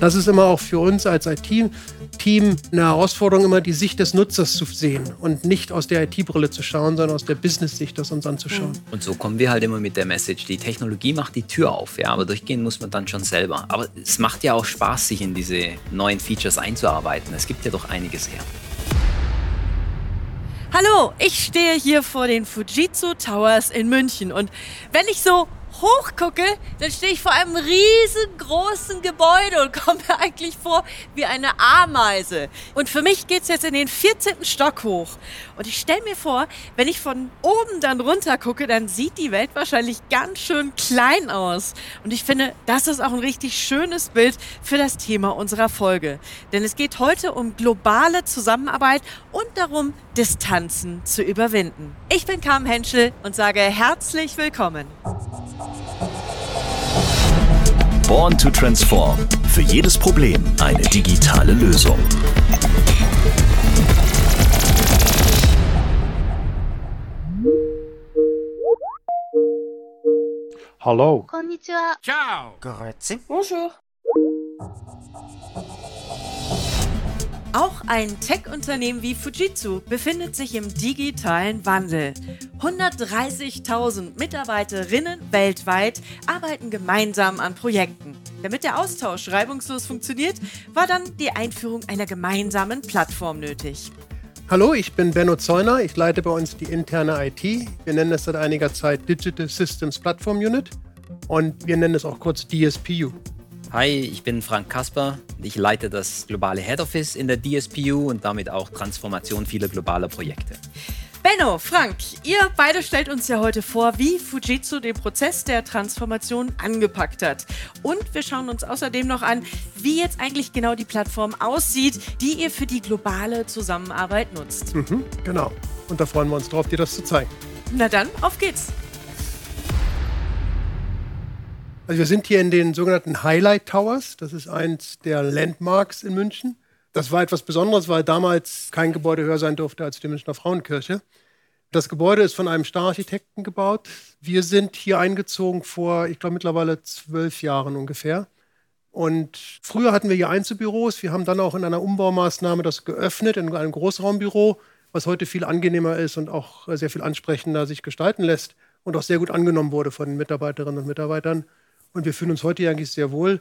Das ist immer auch für uns als IT Team eine Herausforderung, immer die Sicht des Nutzers zu sehen und nicht aus der IT-Brille zu schauen, sondern aus der Business-Sicht das uns anzuschauen. Und so kommen wir halt immer mit der Message, die Technologie macht die Tür auf, ja, aber durchgehen muss man dann schon selber. Aber es macht ja auch Spaß, sich in diese neuen Features einzuarbeiten. Es gibt ja doch einiges her. Hallo, ich stehe hier vor den Fujitsu Towers in München und wenn ich so hochgucke, dann stehe ich vor einem riesengroßen Gebäude und komme mir eigentlich vor wie eine Ameise. Und für mich geht es jetzt in den 14. Stock hoch. Und ich stelle mir vor, wenn ich von oben dann runter gucke, dann sieht die Welt wahrscheinlich ganz schön klein aus. Und ich finde, das ist auch ein richtig schönes Bild für das Thema unserer Folge. Denn es geht heute um globale Zusammenarbeit und darum, Distanzen zu überwinden. Ich bin Carmen Henschel und sage herzlich willkommen. Born to Transform. Für jedes Problem eine digitale Lösung. Hallo. Konnichiwa. Ciao. Grüezi. Bonjour. Auch ein Tech-Unternehmen wie Fujitsu befindet sich im digitalen Wandel. 130.000 Mitarbeiterinnen weltweit arbeiten gemeinsam an Projekten. Damit der Austausch reibungslos funktioniert, war dann die Einführung einer gemeinsamen Plattform nötig. Hallo, ich bin Benno Zeuner. Ich leite bei uns die interne IT. Wir nennen es seit einiger Zeit Digital Systems Platform Unit und wir nennen es auch kurz DSPU. Hi, ich bin Frank Kasper. Ich leite das globale Head Office in der DSPU und damit auch Transformation vieler globaler Projekte. Benno, Frank, ihr beide stellt uns ja heute vor, wie Fujitsu den Prozess der Transformation angepackt hat. Und wir schauen uns außerdem noch an, wie jetzt eigentlich genau die Plattform aussieht, die ihr für die globale Zusammenarbeit nutzt. Mhm, genau. Und da freuen wir uns drauf, dir das zu zeigen. Na dann, auf geht's. Also wir sind hier in den sogenannten Highlight Towers. Das ist eins der Landmarks in München. Das war etwas Besonderes, weil damals kein Gebäude höher sein durfte als die Münchner Frauenkirche. Das Gebäude ist von einem Stararchitekten gebaut. Wir sind hier eingezogen vor, ich glaube, mittlerweile zwölf Jahren ungefähr. Und früher hatten wir hier Einzelbüros. Wir haben dann auch in einer Umbaumaßnahme das geöffnet in einem Großraumbüro, was heute viel angenehmer ist und auch sehr viel ansprechender sich gestalten lässt und auch sehr gut angenommen wurde von den Mitarbeiterinnen und Mitarbeitern. Und wir fühlen uns heute eigentlich sehr wohl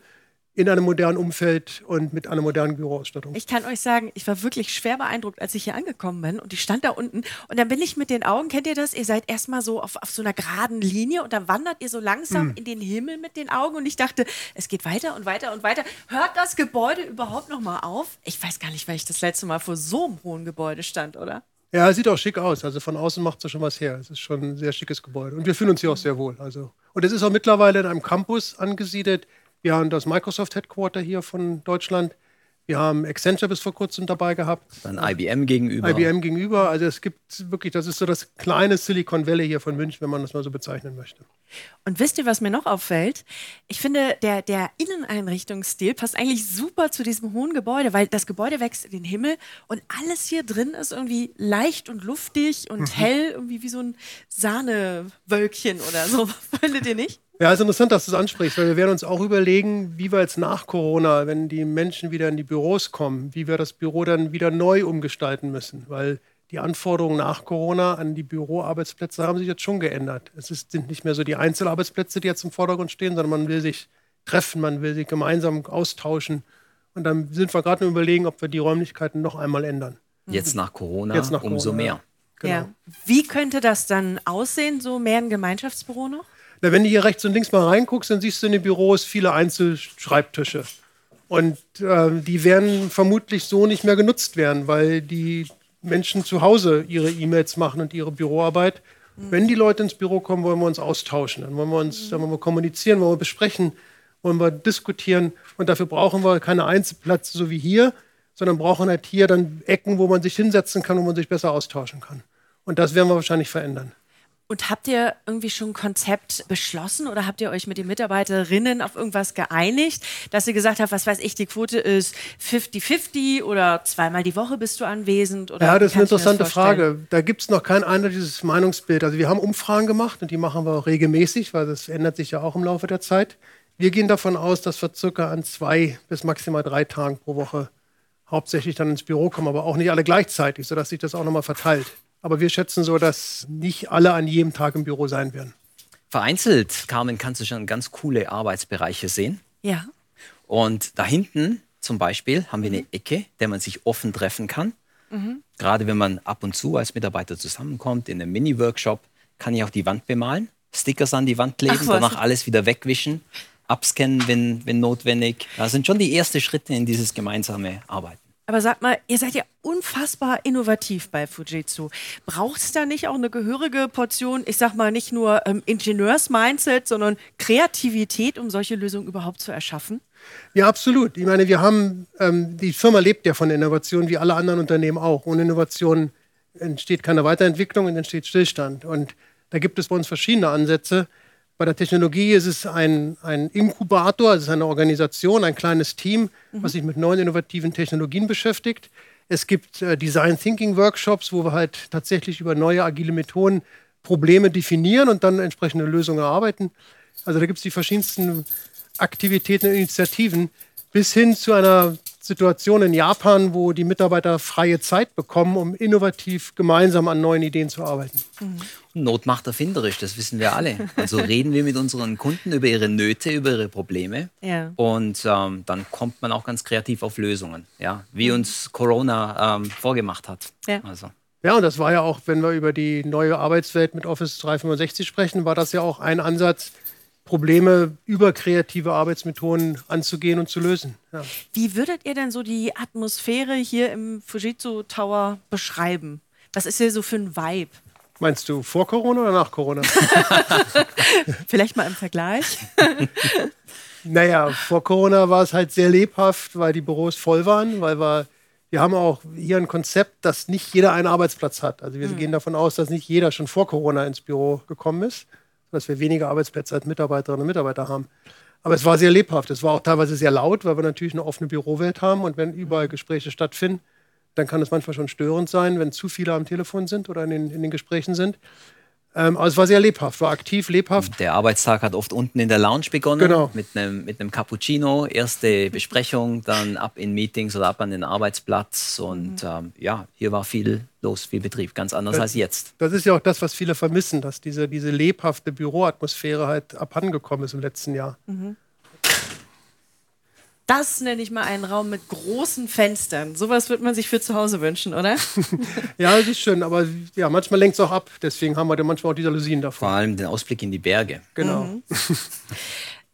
in einem modernen Umfeld und mit einer modernen Büroausstattung. Ich kann euch sagen, ich war wirklich schwer beeindruckt, als ich hier angekommen bin und ich stand da unten und dann bin ich mit den Augen, kennt ihr das? Ihr seid erstmal so auf, auf so einer geraden Linie und dann wandert ihr so langsam mm. in den Himmel mit den Augen und ich dachte, es geht weiter und weiter und weiter. Hört das Gebäude überhaupt noch mal auf? Ich weiß gar nicht, weil ich das letzte Mal vor so einem hohen Gebäude stand, oder? Ja, es sieht auch schick aus. Also von außen macht es schon was her. Es ist schon ein sehr schickes Gebäude. Und wir fühlen uns hier auch sehr wohl. Also. Und es ist auch mittlerweile in einem Campus angesiedelt. Wir haben das Microsoft Headquarter hier von Deutschland. Wir haben Accenture bis vor kurzem dabei gehabt. Dann IBM gegenüber. IBM gegenüber. Also es gibt wirklich, das ist so das kleine Silicon Valley hier von München, wenn man das mal so bezeichnen möchte. Und wisst ihr, was mir noch auffällt? Ich finde, der, der Inneneinrichtungsstil passt eigentlich super zu diesem hohen Gebäude, weil das Gebäude wächst in den Himmel und alles hier drin ist irgendwie leicht und luftig und mhm. hell, irgendwie wie so ein Sahnewölkchen oder so. Findet ihr nicht? Ja, es ist interessant, dass du es ansprichst, weil wir werden uns auch überlegen, wie wir jetzt nach Corona, wenn die Menschen wieder in die Büros kommen, wie wir das Büro dann wieder neu umgestalten müssen, weil die Anforderungen nach Corona an die Büroarbeitsplätze haben sich jetzt schon geändert. Es ist, sind nicht mehr so die Einzelarbeitsplätze, die jetzt im Vordergrund stehen, sondern man will sich treffen, man will sich gemeinsam austauschen. Und dann sind wir gerade im Überlegen, ob wir die Räumlichkeiten noch einmal ändern. Jetzt nach Corona jetzt nach umso Corona, mehr. Genau. Ja. Wie könnte das dann aussehen, so mehr ein Gemeinschaftsbüro noch? Na, wenn du hier rechts und links mal reinguckst, dann siehst du in den Büros viele Einzelschreibtische. Und äh, die werden vermutlich so nicht mehr genutzt werden, weil die Menschen zu Hause ihre E-Mails machen und ihre Büroarbeit. Mhm. Wenn die Leute ins Büro kommen, wollen wir uns austauschen, dann wollen wir uns, dann wollen wir kommunizieren, wollen wir besprechen, wollen wir diskutieren. Und dafür brauchen wir keine Einzelplätze so wie hier, sondern brauchen halt hier dann Ecken, wo man sich hinsetzen kann, wo man sich besser austauschen kann. Und das werden wir wahrscheinlich verändern. Und habt ihr irgendwie schon ein Konzept beschlossen oder habt ihr euch mit den Mitarbeiterinnen auf irgendwas geeinigt, dass ihr gesagt habt, was weiß ich, die Quote ist 50-50 oder zweimal die Woche bist du anwesend? Oder ja, das ist eine interessante Frage. Da gibt es noch kein eindeutiges Meinungsbild. Also wir haben Umfragen gemacht und die machen wir auch regelmäßig, weil das ändert sich ja auch im Laufe der Zeit. Wir gehen davon aus, dass wir circa an zwei bis maximal drei Tagen pro Woche hauptsächlich dann ins Büro kommen, aber auch nicht alle gleichzeitig, sodass sich das auch nochmal verteilt. Aber wir schätzen so, dass nicht alle an jedem Tag im Büro sein werden. Vereinzelt, Carmen, kannst du schon ganz coole Arbeitsbereiche sehen. Ja. Und da hinten zum Beispiel haben wir eine Ecke, der man sich offen treffen kann. Mhm. Gerade wenn man ab und zu als Mitarbeiter zusammenkommt in einem Mini-Workshop, kann ich auch die Wand bemalen, Stickers an die Wand kleben, Ach, danach alles wieder wegwischen, abscannen, wenn, wenn notwendig. Das sind schon die ersten Schritte in dieses gemeinsame Arbeiten. Aber sag mal, ihr seid ja unfassbar innovativ bei Fujitsu. Braucht es da nicht auch eine gehörige Portion, ich sag mal, nicht nur ähm, Ingenieurs-Mindset, sondern Kreativität, um solche Lösungen überhaupt zu erschaffen? Ja, absolut. Ich meine, wir haben, ähm, die Firma lebt ja von Innovation, wie alle anderen Unternehmen auch. Ohne Innovation entsteht keine Weiterentwicklung und entsteht Stillstand. Und da gibt es bei uns verschiedene Ansätze. Bei der Technologie ist es ein, ein Inkubator, also eine Organisation, ein kleines Team, mhm. was sich mit neuen innovativen Technologien beschäftigt. Es gibt äh, Design Thinking Workshops, wo wir halt tatsächlich über neue agile Methoden Probleme definieren und dann entsprechende Lösungen erarbeiten. Also da gibt es die verschiedensten Aktivitäten und Initiativen bis hin zu einer Situation in Japan, wo die Mitarbeiter freie Zeit bekommen, um innovativ gemeinsam an neuen Ideen zu arbeiten. Mhm. Not macht erfinderisch, das wissen wir alle. Also reden wir mit unseren Kunden über ihre Nöte, über ihre Probleme ja. und ähm, dann kommt man auch ganz kreativ auf Lösungen, ja, wie mhm. uns Corona ähm, vorgemacht hat. Ja. Also. Ja, und das war ja auch, wenn wir über die neue Arbeitswelt mit Office 365 sprechen, war das ja auch ein Ansatz, Probleme über kreative Arbeitsmethoden anzugehen und zu lösen. Ja. Wie würdet ihr denn so die Atmosphäre hier im Fujitsu Tower beschreiben? Was ist hier so für ein Vibe? Meinst du vor Corona oder nach Corona? Vielleicht mal im Vergleich. naja, vor Corona war es halt sehr lebhaft, weil die Büros voll waren, weil wir, wir haben auch hier ein Konzept, dass nicht jeder einen Arbeitsplatz hat. Also wir mhm. gehen davon aus, dass nicht jeder schon vor Corona ins Büro gekommen ist dass wir weniger Arbeitsplätze als Mitarbeiterinnen und Mitarbeiter haben. Aber es war sehr lebhaft. Es war auch teilweise sehr laut, weil wir natürlich eine offene Bürowelt haben. Und wenn überall Gespräche stattfinden, dann kann es manchmal schon störend sein, wenn zu viele am Telefon sind oder in den, in den Gesprächen sind. Ähm, aber es war sehr lebhaft, war aktiv, lebhaft. Der Arbeitstag hat oft unten in der Lounge begonnen, genau. mit einem mit Cappuccino, erste Besprechung, dann ab in Meetings oder ab an den Arbeitsplatz. Und mhm. ähm, ja, hier war viel los, viel Betrieb, ganz anders das, als jetzt. Das ist ja auch das, was viele vermissen, dass diese, diese lebhafte Büroatmosphäre halt abhandengekommen ist im letzten Jahr. Mhm. Das nenne ich mal einen Raum mit großen Fenstern. Sowas wird man sich für zu Hause wünschen, oder? ja, das ist schön, aber ja, manchmal lenkt es auch ab. Deswegen haben wir manchmal auch die Jalousien davor. Vor allem den Ausblick in die Berge. Genau. Mhm.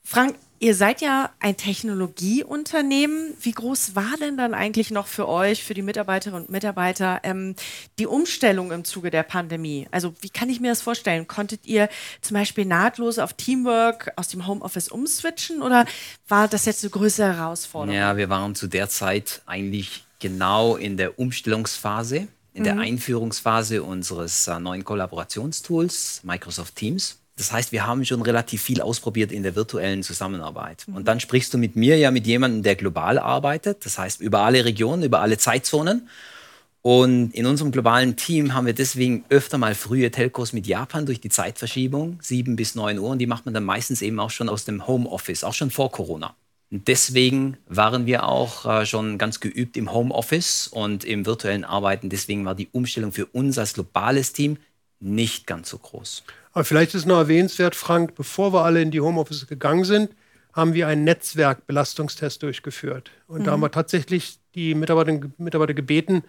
Frank, Ihr seid ja ein Technologieunternehmen. Wie groß war denn dann eigentlich noch für euch, für die Mitarbeiterinnen und Mitarbeiter, ähm, die Umstellung im Zuge der Pandemie? Also wie kann ich mir das vorstellen? Konntet ihr zum Beispiel nahtlos auf Teamwork aus dem Homeoffice umswitchen oder war das jetzt eine größere Herausforderung? Ja, wir waren zu der Zeit eigentlich genau in der Umstellungsphase, in mhm. der Einführungsphase unseres äh, neuen Kollaborationstools Microsoft Teams. Das heißt, wir haben schon relativ viel ausprobiert in der virtuellen Zusammenarbeit. Und dann sprichst du mit mir ja mit jemandem, der global arbeitet, das heißt über alle Regionen, über alle Zeitzonen. Und in unserem globalen Team haben wir deswegen öfter mal frühe Telcos mit Japan durch die Zeitverschiebung, 7 bis 9 Uhr. Und die macht man dann meistens eben auch schon aus dem Homeoffice, auch schon vor Corona. Und deswegen waren wir auch äh, schon ganz geübt im Homeoffice und im virtuellen Arbeiten. Deswegen war die Umstellung für uns als globales Team nicht ganz so groß. Aber vielleicht ist noch erwähnenswert, Frank, bevor wir alle in die Homeoffice gegangen sind, haben wir einen Netzwerkbelastungstest durchgeführt. Und mhm. da haben wir tatsächlich die Mitarbeiterinnen und Mitarbeiter gebeten,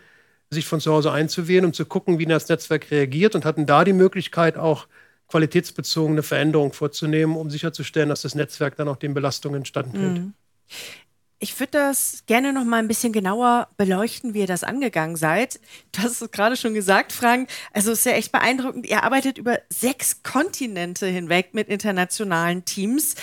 sich von zu Hause einzuwählen, um zu gucken, wie das Netzwerk reagiert und hatten da die Möglichkeit, auch qualitätsbezogene Veränderungen vorzunehmen, um sicherzustellen, dass das Netzwerk dann auch den Belastungen standhält. Mhm. Ich würde das gerne noch mal ein bisschen genauer beleuchten, wie ihr das angegangen seid. Du hast es gerade schon gesagt, Frank. Also es ist ja echt beeindruckend. Ihr arbeitet über sechs Kontinente hinweg mit internationalen Teams.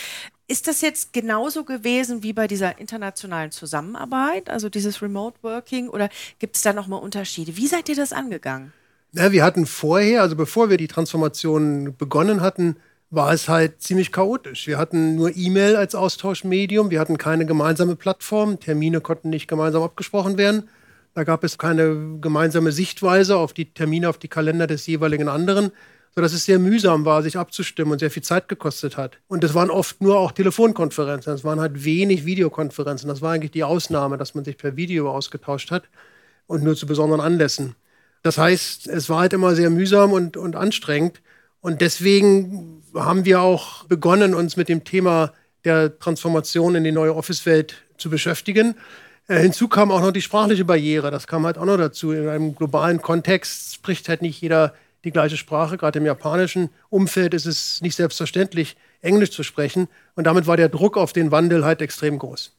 Ist das jetzt genauso gewesen wie bei dieser internationalen Zusammenarbeit, also dieses Remote Working, oder gibt es da noch mal Unterschiede? Wie seid ihr das angegangen? Ja, wir hatten vorher, also bevor wir die Transformation begonnen hatten, war es halt ziemlich chaotisch. Wir hatten nur E-Mail als Austauschmedium, wir hatten keine gemeinsame Plattform, Termine konnten nicht gemeinsam abgesprochen werden. Da gab es keine gemeinsame Sichtweise auf die Termine, auf die Kalender des jeweiligen anderen, sodass es sehr mühsam war, sich abzustimmen und sehr viel Zeit gekostet hat. Und es waren oft nur auch Telefonkonferenzen, es waren halt wenig Videokonferenzen. Das war eigentlich die Ausnahme, dass man sich per Video ausgetauscht hat und nur zu besonderen Anlässen. Das heißt, es war halt immer sehr mühsam und, und anstrengend. Und deswegen haben wir auch begonnen, uns mit dem Thema der Transformation in die neue Office-Welt zu beschäftigen. Äh, hinzu kam auch noch die sprachliche Barriere. Das kam halt auch noch dazu. In einem globalen Kontext spricht halt nicht jeder die gleiche Sprache. Gerade im japanischen Umfeld ist es nicht selbstverständlich, Englisch zu sprechen. Und damit war der Druck auf den Wandel halt extrem groß.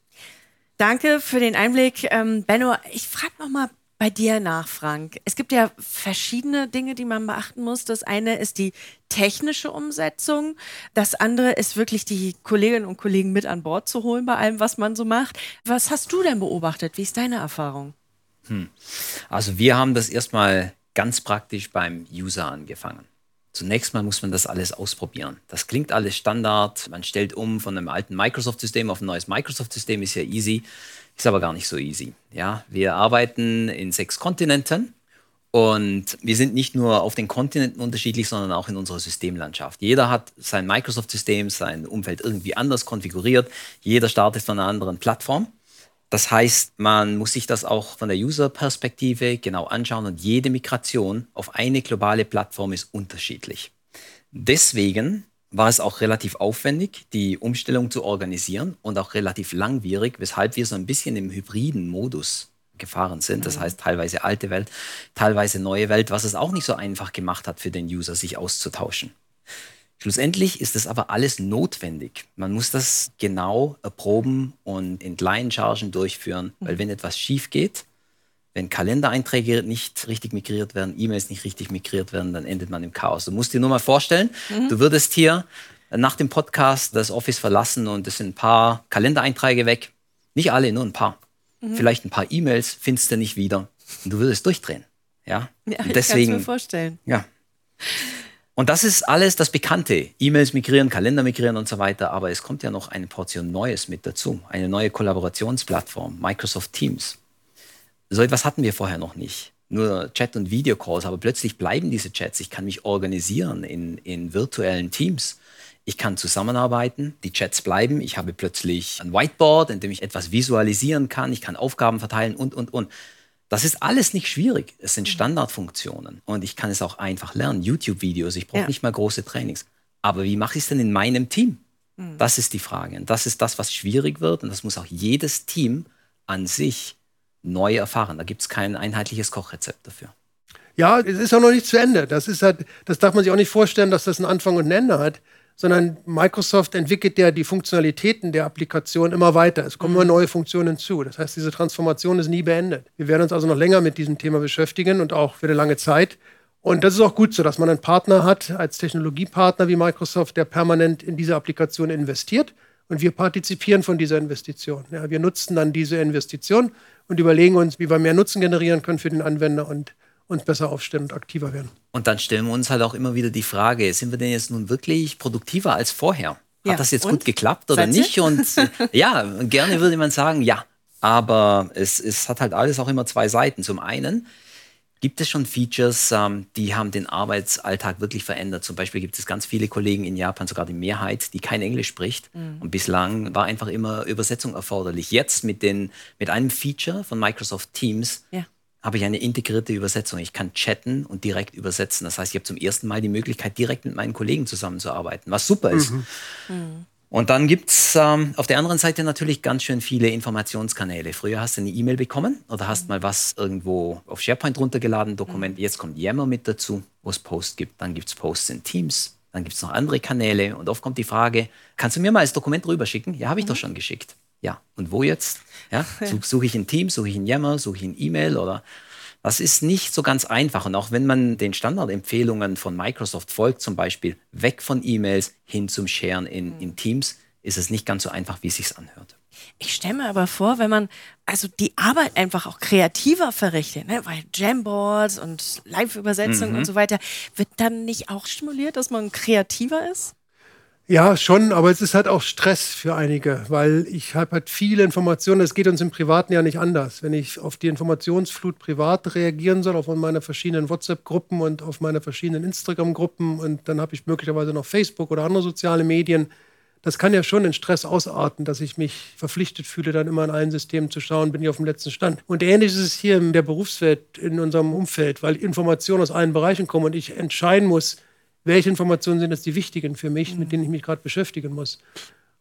Danke für den Einblick. Ähm, Benno, ich frage noch mal bei dir nach, Frank. Es gibt ja verschiedene Dinge, die man beachten muss. Das eine ist die technische Umsetzung. Das andere ist wirklich die Kolleginnen und Kollegen mit an Bord zu holen bei allem, was man so macht. Was hast du denn beobachtet? Wie ist deine Erfahrung? Hm. Also wir haben das erstmal ganz praktisch beim User angefangen. Zunächst mal muss man das alles ausprobieren. Das klingt alles Standard. Man stellt um von einem alten Microsoft-System auf ein neues Microsoft-System, ist ja easy. Ist aber gar nicht so easy. Ja, wir arbeiten in sechs Kontinenten und wir sind nicht nur auf den Kontinenten unterschiedlich, sondern auch in unserer Systemlandschaft. Jeder hat sein Microsoft-System, sein Umfeld irgendwie anders konfiguriert. Jeder startet von einer anderen Plattform. Das heißt, man muss sich das auch von der User-Perspektive genau anschauen und jede Migration auf eine globale Plattform ist unterschiedlich. Deswegen war es auch relativ aufwendig, die Umstellung zu organisieren und auch relativ langwierig, weshalb wir so ein bisschen im hybriden Modus gefahren sind. Das mhm. heißt teilweise alte Welt, teilweise neue Welt, was es auch nicht so einfach gemacht hat für den User, sich auszutauschen. Schlussendlich ist das aber alles notwendig. Man muss das genau erproben und in kleinen Chargen durchführen, weil mhm. wenn etwas schief geht, wenn Kalendereinträge nicht richtig migriert werden, E-Mails nicht richtig migriert werden, dann endet man im Chaos. Du musst dir nur mal vorstellen, mhm. du würdest hier nach dem Podcast das Office verlassen und es sind ein paar Kalendereinträge weg. Nicht alle, nur ein paar. Mhm. Vielleicht ein paar E-Mails findest du nicht wieder. Und du würdest durchdrehen. Ja, ja ich deswegen. Kann mir vorstellen. Ja. Und das ist alles das Bekannte. E-Mails migrieren, Kalender migrieren und so weiter. Aber es kommt ja noch eine Portion Neues mit dazu. Eine neue Kollaborationsplattform, Microsoft Teams. So etwas hatten wir vorher noch nicht. Nur Chat- und Videocalls, aber plötzlich bleiben diese Chats. Ich kann mich organisieren in, in virtuellen Teams. Ich kann zusammenarbeiten, die Chats bleiben. Ich habe plötzlich ein Whiteboard, in dem ich etwas visualisieren kann. Ich kann Aufgaben verteilen und, und, und. Das ist alles nicht schwierig. Es sind mhm. Standardfunktionen und ich kann es auch einfach lernen. YouTube-Videos, ich brauche ja. nicht mal große Trainings. Aber wie mache ich es denn in meinem Team? Mhm. Das ist die Frage. Und das ist das, was schwierig wird. Und das muss auch jedes Team an sich neu erfahren. Da gibt es kein einheitliches Kochrezept dafür. Ja, es ist auch noch nicht zu Ende. Das ist halt, das darf man sich auch nicht vorstellen, dass das einen Anfang und ein Ende hat, sondern Microsoft entwickelt ja die Funktionalitäten der Applikation immer weiter. Es kommen mhm. immer neue Funktionen hinzu. Das heißt, diese Transformation ist nie beendet. Wir werden uns also noch länger mit diesem Thema beschäftigen und auch für eine lange Zeit. Und das ist auch gut so, dass man einen Partner hat als Technologiepartner wie Microsoft, der permanent in diese Applikation investiert. Und wir partizipieren von dieser Investition. Ja, wir nutzen dann diese Investition und überlegen uns, wie wir mehr Nutzen generieren können für den Anwender und uns besser aufstellen und aktiver werden. Und dann stellen wir uns halt auch immer wieder die Frage, sind wir denn jetzt nun wirklich produktiver als vorher? Hat ja. das jetzt und? gut geklappt oder Seid nicht? Und ja, gerne würde man sagen, ja. Aber es, es hat halt alles auch immer zwei Seiten. Zum einen gibt es schon Features, ähm, die haben den Arbeitsalltag wirklich verändert. Zum Beispiel gibt es ganz viele Kollegen in Japan, sogar die Mehrheit, die kein Englisch spricht. Mhm. Und bislang war einfach immer Übersetzung erforderlich. Jetzt mit, den, mit einem Feature von Microsoft Teams ja. Habe ich eine integrierte Übersetzung. Ich kann chatten und direkt übersetzen. Das heißt, ich habe zum ersten Mal die Möglichkeit, direkt mit meinen Kollegen zusammenzuarbeiten, was super ist. Mhm. Mhm. Und dann gibt's ähm, auf der anderen Seite natürlich ganz schön viele Informationskanäle. Früher hast du eine E-Mail bekommen oder hast mhm. mal was irgendwo auf SharePoint runtergeladen, Dokument. Mhm. Jetzt kommt Yammer mit dazu, wo es Posts gibt. Dann gibt's Posts in Teams. Dann gibt's noch andere Kanäle. Und oft kommt die Frage, kannst du mir mal das Dokument rüberschicken? Ja, habe ich mhm. doch schon geschickt. Ja, und wo jetzt? Ja, suche ich in Teams, suche ich in Yammer, suche ich in E-Mail oder das ist nicht so ganz einfach. Und auch wenn man den Standardempfehlungen von Microsoft folgt, zum Beispiel weg von E-Mails hin zum Sharen in, in Teams, ist es nicht ganz so einfach, wie es sich anhört. Ich stelle mir aber vor, wenn man also die Arbeit einfach auch kreativer verrichtet, ne? weil Jamboards und Live-Übersetzung Mhm. und so weiter, wird dann nicht auch stimuliert, dass man kreativer ist? Ja, schon, aber es ist halt auch Stress für einige, weil ich habe halt viele Informationen. Es geht uns im Privaten ja nicht anders. Wenn ich auf die Informationsflut privat reagieren soll, auf meine verschiedenen WhatsApp-Gruppen und auf meine verschiedenen Instagram-Gruppen und dann habe ich möglicherweise noch Facebook oder andere soziale Medien. Das kann ja schon in Stress ausarten, dass ich mich verpflichtet fühle, dann immer in allen Systemen zu schauen, bin ich auf dem letzten Stand. Und ähnlich ist es hier in der Berufswelt, in unserem Umfeld, weil Informationen aus allen Bereichen kommen und ich entscheiden muss, welche Informationen sind jetzt die wichtigen für mich, mit denen ich mich gerade beschäftigen muss.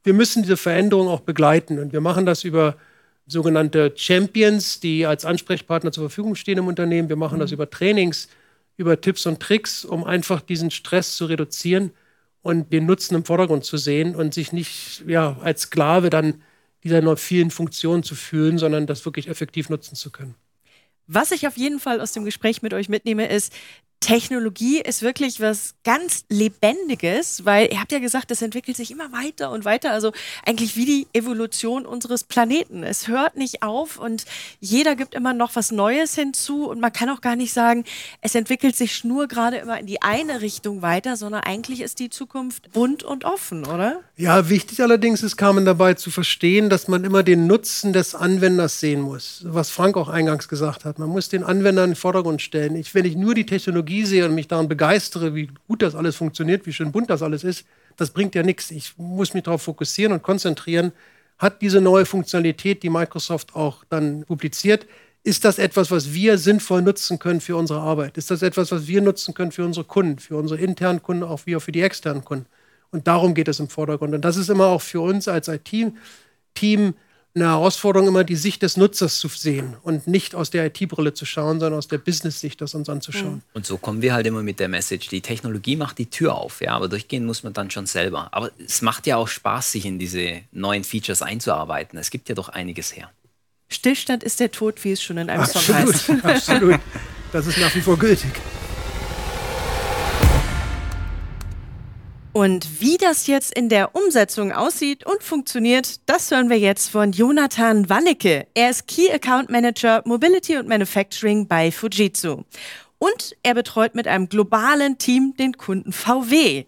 Wir müssen diese Veränderung auch begleiten und wir machen das über sogenannte Champions, die als Ansprechpartner zur Verfügung stehen im Unternehmen. Wir machen das über Trainings, über Tipps und Tricks, um einfach diesen Stress zu reduzieren und den Nutzen im Vordergrund zu sehen und sich nicht ja, als Sklave dann dieser noch vielen Funktionen zu fühlen, sondern das wirklich effektiv nutzen zu können. Was ich auf jeden Fall aus dem Gespräch mit euch mitnehme, ist, Technologie ist wirklich was ganz Lebendiges, weil ihr habt ja gesagt, es entwickelt sich immer weiter und weiter. Also eigentlich wie die Evolution unseres Planeten. Es hört nicht auf und jeder gibt immer noch was Neues hinzu und man kann auch gar nicht sagen, es entwickelt sich nur gerade immer in die eine Richtung weiter, sondern eigentlich ist die Zukunft bunt und offen, oder? Ja, wichtig allerdings ist, Carmen, dabei zu verstehen, dass man immer den Nutzen des Anwenders sehen muss. Was Frank auch eingangs gesagt hat. Man muss den Anwender in den Vordergrund stellen. Ich, wenn ich nur die Technologie sehe und mich daran begeistere, wie gut das alles funktioniert, wie schön bunt das alles ist, das bringt ja nichts. Ich muss mich darauf fokussieren und konzentrieren. Hat diese neue Funktionalität, die Microsoft auch dann publiziert, ist das etwas, was wir sinnvoll nutzen können für unsere Arbeit? Ist das etwas, was wir nutzen können für unsere Kunden, für unsere internen Kunden, auch wie auch für die externen Kunden? Und darum geht es im Vordergrund. Und das ist immer auch für uns als IT-Team eine Herausforderung, immer die Sicht des Nutzers zu sehen und nicht aus der IT-Brille zu schauen, sondern aus der Business-Sicht das uns anzuschauen. Und so kommen wir halt immer mit der Message, die Technologie macht die Tür auf, ja, aber durchgehen muss man dann schon selber. Aber es macht ja auch Spaß, sich in diese neuen Features einzuarbeiten. Es gibt ja doch einiges her. Stillstand ist der Tod, wie es schon in einem Song heißt. Absolut, absolut. Das ist nach wie vor gültig. Und wie das jetzt in der Umsetzung aussieht und funktioniert, das hören wir jetzt von Jonathan Wannecke. Er ist Key Account Manager Mobility und Manufacturing bei Fujitsu. Und er betreut mit einem globalen Team den Kunden VW.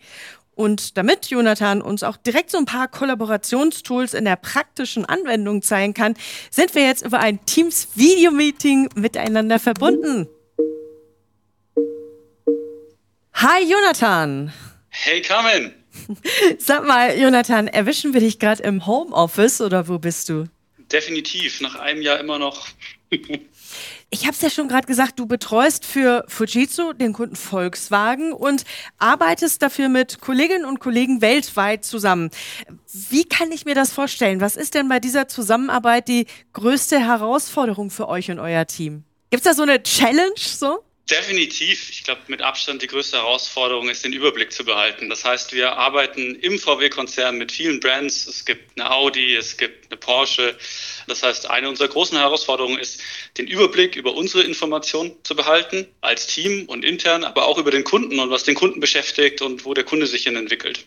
Und damit Jonathan uns auch direkt so ein paar Kollaborationstools in der praktischen Anwendung zeigen kann, sind wir jetzt über ein Teams Video Meeting miteinander verbunden. Hi Jonathan. Hey Carmen, Sag mal, Jonathan, erwischen wir dich gerade im Homeoffice oder wo bist du? definitiv, nach einem Jahr immer noch. Ich habe es ja schon gerade gesagt, du betreust für Fujitsu den Kunden Volkswagen und arbeitest dafür mit Kolleginnen und Kollegen weltweit zusammen. Wie kann ich mir das vorstellen? Was ist denn bei dieser Zusammenarbeit die größte Herausforderung für euch und euer Team? Gibt's da so eine Challenge so? Definitiv. Ich glaube, mit Abstand die größte Herausforderung ist, den Überblick zu behalten. Das heißt, wir arbeiten im VW-Konzern mit vielen Brands. Es gibt eine Audi, es gibt eine Porsche. Das heißt, eine unserer großen Herausforderungen ist, den Überblick über unsere Informationen zu behalten, als Team und intern, aber auch über den Kunden und was den Kunden beschäftigt und wo der Kunde sich hin entwickelt.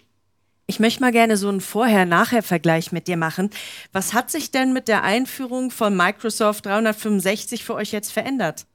Ich möchte mal gerne so einen Vorher-Nachher-Vergleich mit dir machen. Was hat sich denn mit der Einführung von Microsoft 365 für euch jetzt verändert?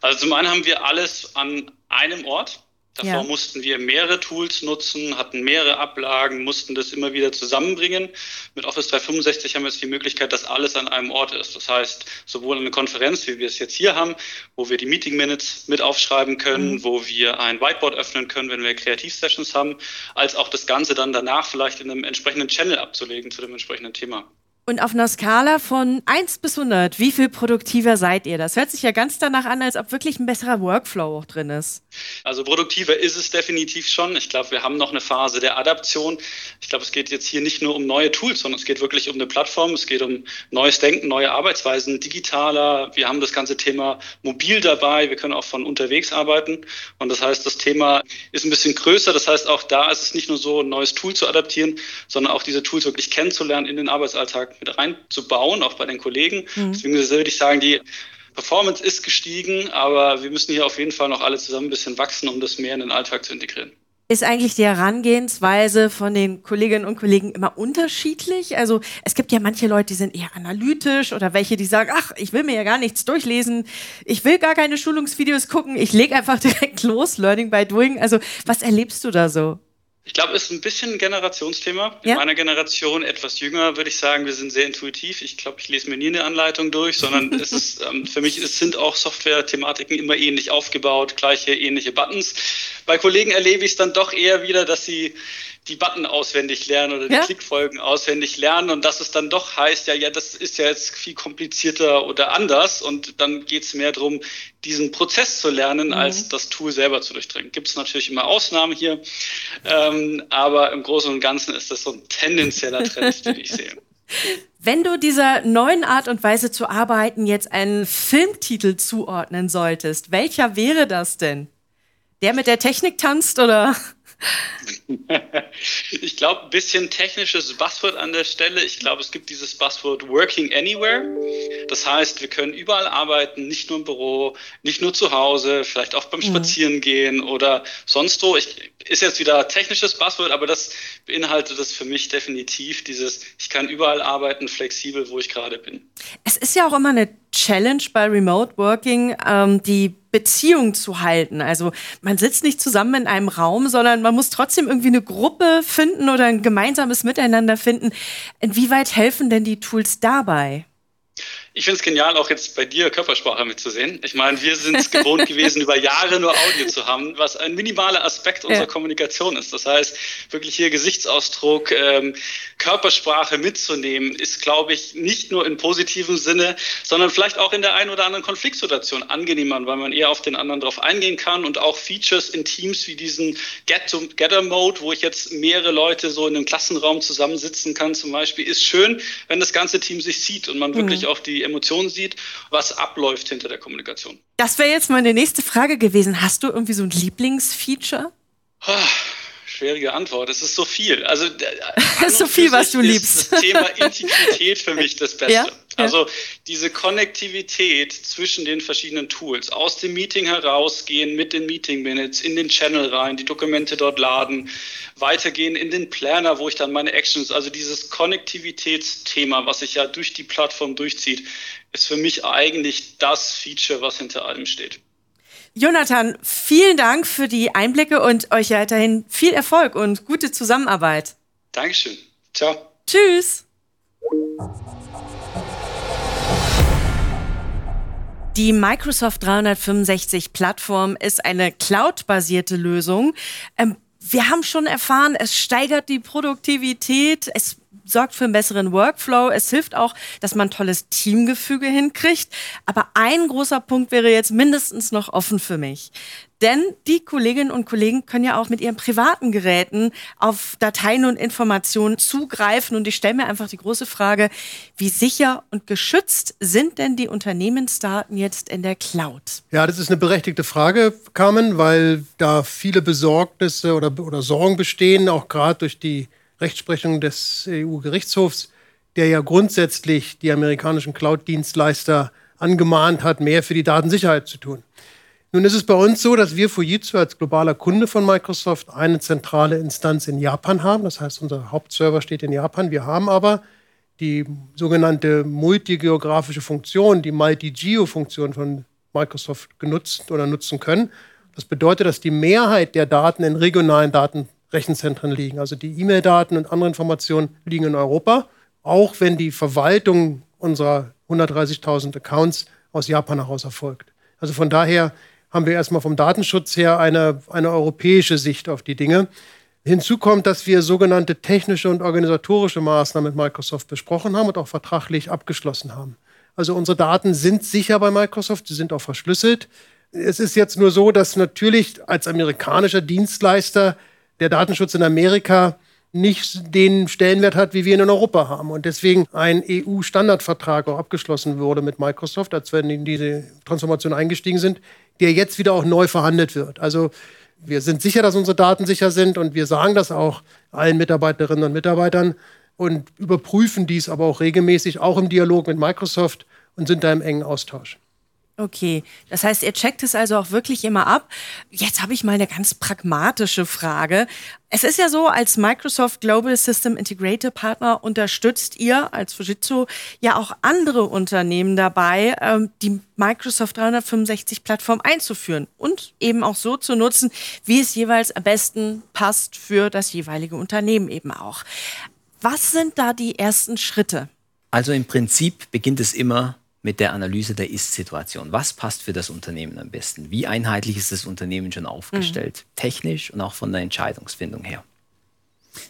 Also zum einen haben wir alles an einem Ort. Davor Ja. mussten wir mehrere Tools nutzen, hatten mehrere Ablagen, mussten das immer wieder zusammenbringen. Mit Office 365 haben wir jetzt die Möglichkeit, dass alles an einem Ort ist. Das heißt, sowohl eine Konferenz, wie wir es jetzt hier haben, wo wir die Meeting Minutes mit aufschreiben können, wo wir ein Whiteboard öffnen können, wenn wir Kreativsessions haben, als auch das Ganze dann danach vielleicht in einem entsprechenden Channel abzulegen zu dem entsprechenden Thema. Und auf einer Skala von 1 bis 100, wie viel produktiver seid ihr? Das hört sich ja ganz danach an, als ob wirklich ein besserer Workflow auch drin ist. Also produktiver ist es definitiv schon. Ich glaube, wir haben noch eine Phase der Adaption. Ich glaube, es geht jetzt hier nicht nur um neue Tools, sondern es geht wirklich um eine Plattform. Es geht um neues Denken, neue Arbeitsweisen, digitaler. Wir haben das ganze Thema mobil dabei. Wir können auch von unterwegs arbeiten. Und das heißt, das Thema ist ein bisschen größer. Das heißt, auch da ist es nicht nur so, ein neues Tool zu adaptieren, sondern auch diese Tools wirklich kennenzulernen, in den Arbeitsalltag mit reinzubauen, auch bei den Kollegen. Deswegen würde ich sagen, die Performance ist gestiegen, aber wir müssen hier auf jeden Fall noch alle zusammen ein bisschen wachsen, um das mehr in den Alltag zu integrieren. Ist eigentlich die Herangehensweise von den Kolleginnen und Kollegen immer unterschiedlich? Also es gibt ja manche Leute, die sind eher analytisch oder welche, die sagen, ach, ich will mir ja gar nichts durchlesen, ich will gar keine Schulungsvideos gucken, ich lege einfach direkt los, Learning by Doing. Also was erlebst du da so? Ich glaube, es ist ein bisschen ein Generationsthema. In ja. meiner Generation etwas jünger würde ich sagen, wir sind sehr intuitiv. Ich glaube, ich lese mir nie eine Anleitung durch, sondern es ist ähm, für mich es sind auch Software-Thematiken immer ähnlich aufgebaut, gleiche ähnliche Buttons. Bei Kollegen erlebe ich es dann doch eher wieder, dass sie die Button auswendig lernen oder die ja? Klickfolgen auswendig lernen und dass es dann doch heißt, ja, ja, das ist ja jetzt viel komplizierter oder anders und dann geht es mehr darum, diesen Prozess zu lernen, mhm. als das Tool selber zu durchdringen. Gibt es natürlich immer Ausnahmen hier, ähm, aber im Großen und Ganzen ist das so ein tendenzieller Trend, den ich sehe. Wenn du dieser neuen Art und Weise zu arbeiten jetzt einen Filmtitel zuordnen solltest, welcher wäre das denn? Der mit der Technik tanzt oder? ich glaube, ein bisschen technisches Buzzword an der Stelle. Ich glaube, es gibt dieses Buzzword Working Anywhere. Das heißt, wir können überall arbeiten, nicht nur im Büro, nicht nur zu Hause, vielleicht auch beim mhm. Spazierengehen oder sonst wo. Ich, ist jetzt wieder technisches Buzzword, aber das beinhaltet es für mich definitiv, dieses, ich kann überall arbeiten, flexibel, wo ich gerade bin. Es ist ja auch immer eine Challenge bei Remote Working, ähm, die Beziehung zu halten. Also man sitzt nicht zusammen in einem Raum, sondern man muss trotzdem irgendwie eine Gruppe finden oder ein gemeinsames Miteinander finden. Inwieweit helfen denn die Tools dabei? Ich finde es genial, auch jetzt bei dir Körpersprache mitzusehen. Ich meine, wir sind es gewohnt gewesen, über Jahre nur Audio zu haben, was ein minimaler Aspekt unserer ja. Kommunikation ist. Das heißt, wirklich hier Gesichtsausdruck, ähm, Körpersprache mitzunehmen, ist, glaube ich, nicht nur in positivem Sinne, sondern vielleicht auch in der einen oder anderen Konfliktsituation angenehmer, weil man eher auf den anderen drauf eingehen kann und auch Features in Teams wie diesen Get-Together-Mode, wo ich jetzt mehrere Leute so in einem Klassenraum zusammensitzen kann zum Beispiel, ist schön, wenn das ganze Team sich sieht und man mhm. wirklich auch die Emotionen sieht, was abläuft hinter der Kommunikation. Das wäre jetzt meine nächste Frage gewesen. Hast du irgendwie so ein Lieblingsfeature? Schwierige Antwort. Es ist so viel. Also es ist so viel, was du liebst. Das Thema Integrität für mich das Beste. Ja. Also diese Konnektivität zwischen den verschiedenen Tools, aus dem Meeting herausgehen mit den Meeting Minutes in den Channel rein, die Dokumente dort laden, weitergehen in den Planner, wo ich dann meine Actions, also dieses Konnektivitätsthema, was sich ja durch die Plattform durchzieht, ist für mich eigentlich das Feature, was hinter allem steht. Jonathan, vielen Dank für die Einblicke und euch weiterhin viel Erfolg und gute Zusammenarbeit. Dankeschön. Ciao. Tschüss. Die Microsoft 365 Plattform ist eine cloud-basierte Lösung. Ähm, wir haben schon erfahren, es steigert die Produktivität, es sorgt für einen besseren Workflow. Es hilft auch, dass man tolles Teamgefüge hinkriegt. Aber ein großer Punkt wäre jetzt mindestens noch offen für mich. Denn die Kolleginnen und Kollegen können ja auch mit ihren privaten Geräten auf Dateien und Informationen zugreifen. Und ich stelle mir einfach die große Frage, wie sicher und geschützt sind denn die Unternehmensdaten jetzt in der Cloud? Ja, das ist eine berechtigte Frage, Carmen, weil da viele Besorgnisse oder, oder Sorgen bestehen, auch gerade durch die Rechtsprechung des EU-Gerichtshofs, der ja grundsätzlich die amerikanischen Cloud-Dienstleister angemahnt hat, mehr für die Datensicherheit zu tun. Nun ist es bei uns so, dass wir Fujitsu als globaler Kunde von Microsoft eine zentrale Instanz in Japan haben. Das heißt, unser Hauptserver steht in Japan. Wir haben aber die sogenannte multigeografische Funktion, die Multi-Geo-Funktion von Microsoft genutzt oder nutzen können. Das bedeutet, dass die Mehrheit der Daten in regionalen Datenrechenzentren liegen. Also die E-Mail-Daten und andere Informationen liegen in Europa, auch wenn die Verwaltung unserer 130.000 Accounts aus Japan heraus erfolgt. Also von daher haben wir erstmal vom Datenschutz her eine, eine europäische Sicht auf die Dinge. Hinzu kommt, dass wir sogenannte technische und organisatorische Maßnahmen mit Microsoft besprochen haben und auch vertraglich abgeschlossen haben. Also unsere Daten sind sicher bei Microsoft, sie sind auch verschlüsselt. Es ist jetzt nur so, dass natürlich als amerikanischer Dienstleister der Datenschutz in Amerika nicht den Stellenwert hat, wie wir ihn in Europa haben. Und deswegen ein EU-Standardvertrag auch abgeschlossen wurde mit Microsoft, als wir in diese Transformation eingestiegen sind, der jetzt wieder auch neu verhandelt wird. Also wir sind sicher, dass unsere Daten sicher sind und wir sagen das auch allen Mitarbeiterinnen und Mitarbeitern und überprüfen dies aber auch regelmäßig, auch im Dialog mit Microsoft und sind da im engen Austausch. Okay, das heißt, ihr checkt es also auch wirklich immer ab. Jetzt habe ich mal eine ganz pragmatische Frage. Es ist ja so, als Microsoft Global System Integrator Partner unterstützt ihr als Fujitsu ja auch andere Unternehmen dabei, ähm, die Microsoft 365 Plattform einzuführen und eben auch so zu nutzen, wie es jeweils am besten passt für das jeweilige Unternehmen eben auch. Was sind da die ersten Schritte? Also im Prinzip beginnt es immer mit der Analyse der Ist-Situation. Was passt für das Unternehmen am besten? Wie einheitlich ist das Unternehmen schon aufgestellt? Mhm. Technisch und auch von der Entscheidungsfindung her.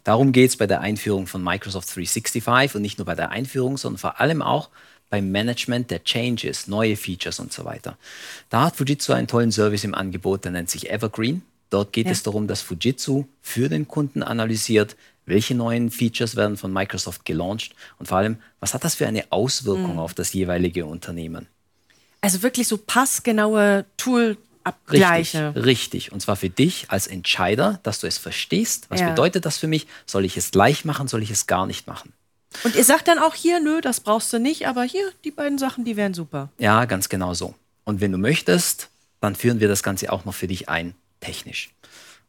Darum geht es bei der Einführung von Microsoft 365 und nicht nur bei der Einführung, sondern vor allem auch beim Management der Changes, neue Features und so weiter. Da hat Fujitsu einen tollen Service im Angebot, der nennt sich Evergreen. Dort geht ja. es darum, dass Fujitsu für den Kunden analysiert, welche neuen Features werden von Microsoft gelauncht und vor allem, was hat das für eine Auswirkung mhm. auf das jeweilige Unternehmen? Also wirklich so passgenaue Tool-Abgleiche. Richtig, richtig. Und zwar für dich als Entscheider, dass du es verstehst. Was ja. bedeutet das für mich? Soll ich es gleich machen? Soll ich es gar nicht machen? Und ihr sagt dann auch hier, nö, das brauchst du nicht, aber hier, die beiden Sachen, die wären super. Ja, ganz genau so. Und wenn du möchtest, dann führen wir das Ganze auch noch für dich ein, technisch.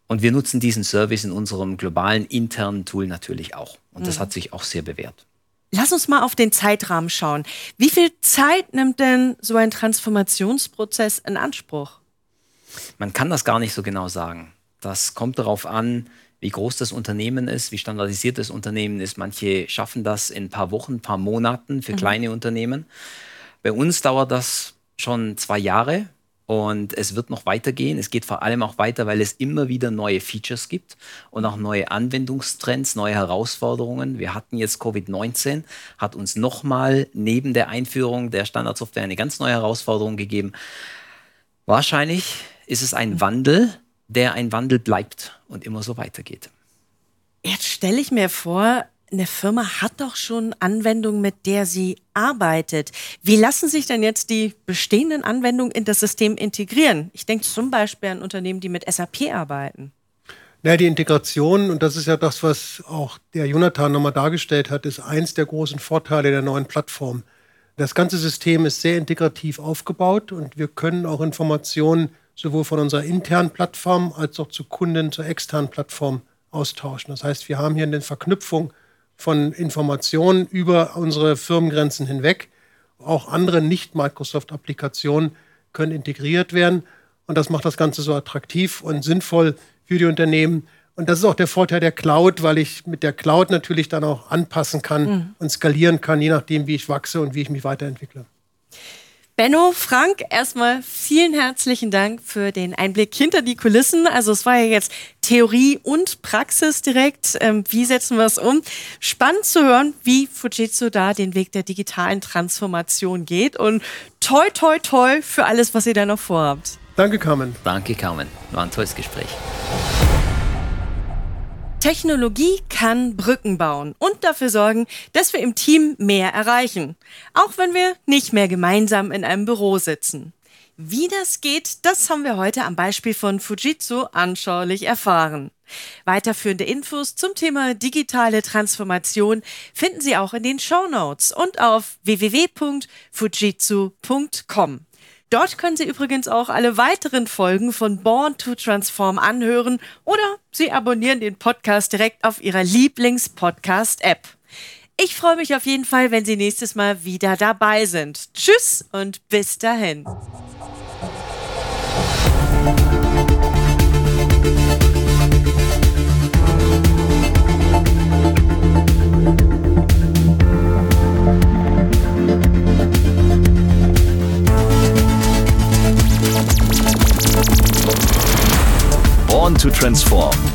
Und wir nutzen diesen Service in unserem globalen internen Tool natürlich auch. Und das mhm. hat sich auch sehr bewährt. Lass uns mal auf den Zeitrahmen schauen. Wie viel Zeit nimmt denn so ein Transformationsprozess in Anspruch? Man kann das gar nicht so genau sagen. Das kommt darauf an, wie groß das Unternehmen ist, wie standardisiert das Unternehmen ist. Manche schaffen das in ein paar Wochen, ein paar Monaten für mhm. kleine Unternehmen. Bei uns dauert das schon zwei Jahre, und es wird noch weitergehen. Es geht vor allem auch weiter, weil es immer wieder neue Features gibt und auch neue Anwendungstrends, neue Herausforderungen. Wir hatten jetzt Covid-19, hat uns nochmal neben der Einführung der Standardsoftware eine ganz neue Herausforderung gegeben. Wahrscheinlich ist es ein Wandel, der ein Wandel bleibt und immer so weitergeht. Jetzt stelle ich mir vor, eine Firma hat doch schon Anwendungen, mit der sie arbeitet. Wie lassen sich denn jetzt die bestehenden Anwendungen in das System integrieren? Ich denke zum Beispiel an Unternehmen, die mit SAP arbeiten. Naja, die Integration, und das ist ja das, was auch der Jonathan nochmal dargestellt hat, ist eins der großen Vorteile der neuen Plattform. Das ganze System ist sehr integrativ aufgebaut und wir können auch Informationen sowohl von unserer internen Plattform als auch zu Kunden zur externen Plattform austauschen. Das heißt, wir haben hier eine Verknüpfung von Informationen über unsere Firmengrenzen hinweg. Auch andere Nicht-Microsoft-Applikationen können integriert werden. Und das macht das Ganze so attraktiv und sinnvoll für die Unternehmen. Und das ist auch der Vorteil der Cloud, weil ich mit der Cloud natürlich dann auch anpassen kann mhm. und skalieren kann, je nachdem, wie ich wachse und wie ich mich weiterentwickle. Benno, Frank, erstmal vielen herzlichen Dank für den Einblick hinter die Kulissen. Also es war ja jetzt Theorie und Praxis direkt. Ähm, wie setzen wir es um? Spannend zu hören, wie Fujitsu da den Weg der digitalen Transformation geht. Und toi, toi, toi für alles, was ihr da noch vorhabt. Danke, Carmen. Danke, Carmen. War ein tolles Gespräch. Technologie kann Brücken bauen und dafür sorgen, dass wir im Team mehr erreichen, auch wenn wir nicht mehr gemeinsam in einem Büro sitzen. Wie das geht, das haben wir heute am Beispiel von Fujitsu anschaulich erfahren. Weiterführende Infos zum Thema digitale Transformation finden Sie auch in den Show Notes und auf www.fujitsu.com. Dort können Sie übrigens auch alle weiteren Folgen von Born to Transform anhören oder Sie abonnieren den Podcast direkt auf Ihrer Lieblings-Podcast-App. Ich freue mich auf jeden Fall, wenn Sie nächstes Mal wieder dabei sind. Tschüss und bis dahin. To Transform